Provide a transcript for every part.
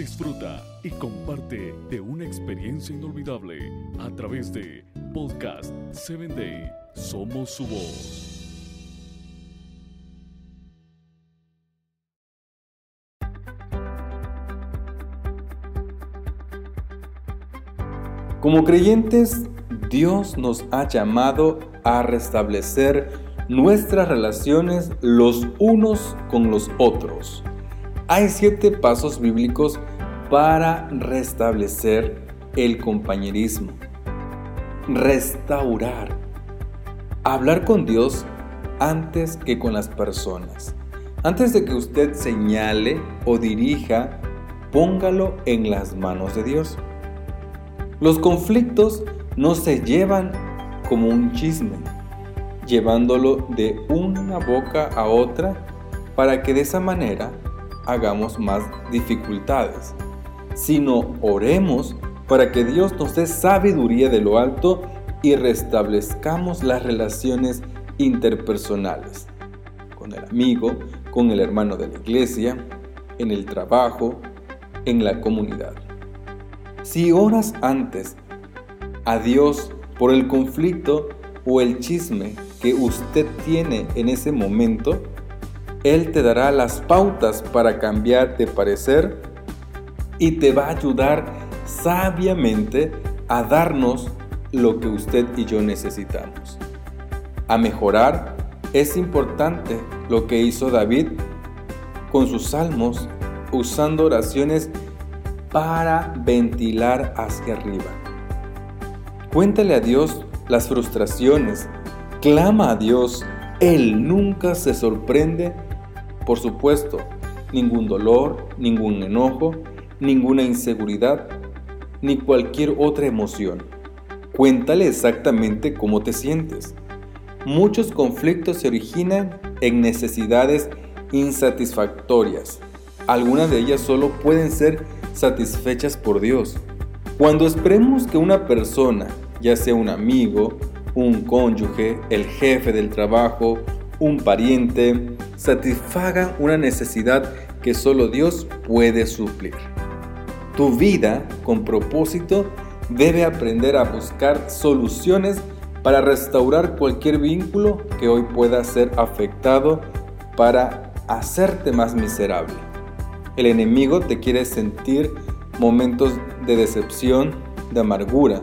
Disfruta y comparte de una experiencia inolvidable a través de Podcast 7 Day. Somos su voz. Como creyentes, Dios nos ha llamado a restablecer nuestras relaciones los unos con los otros. Hay siete pasos bíblicos para restablecer el compañerismo. Restaurar. Hablar con Dios antes que con las personas. Antes de que usted señale o dirija, póngalo en las manos de Dios. Los conflictos no se llevan como un chisme, llevándolo de una boca a otra para que de esa manera hagamos más dificultades, sino oremos para que Dios nos dé sabiduría de lo alto y restablezcamos las relaciones interpersonales con el amigo, con el hermano de la iglesia, en el trabajo, en la comunidad. Si oras antes a Dios por el conflicto o el chisme que usted tiene en ese momento, Él te dará las pautas para cambiar de parecer y te va a ayudar sabiamente a darnos lo que usted y yo necesitamos. A mejorar es importante lo que hizo David con sus salmos usando oraciones para ventilar hacia arriba. Cuéntale a Dios las frustraciones, clama a Dios, Él nunca se sorprende. Por supuesto, ningún dolor, ningún enojo, ninguna inseguridad, ni cualquier otra emoción. Cuéntale exactamente cómo te sientes. Muchos conflictos se originan en necesidades insatisfactorias. Algunas de ellas solo pueden ser satisfechas por Dios. Cuando esperemos que una persona, ya sea un amigo, un cónyuge, el jefe del trabajo, un pariente, satisfaga una necesidad que solo Dios puede suplir. Tu vida con propósito debe aprender a buscar soluciones para restaurar cualquier vínculo que hoy pueda ser afectado para hacerte más miserable. El enemigo te quiere sentir momentos de decepción, de amargura,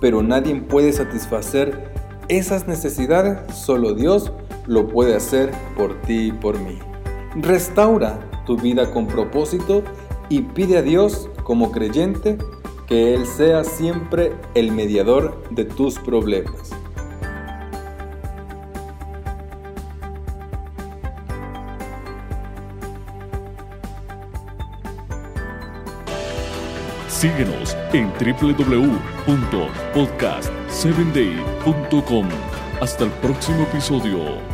pero nadie puede satisfacer esas necesidades, solo Dios lo puede hacer por ti y por mí. Restaura tu vida con propósito y pide a Dios como creyente que Él sea siempre el mediador de tus problemas. Síguenos en www.podcast7day.com. Hasta el próximo episodio.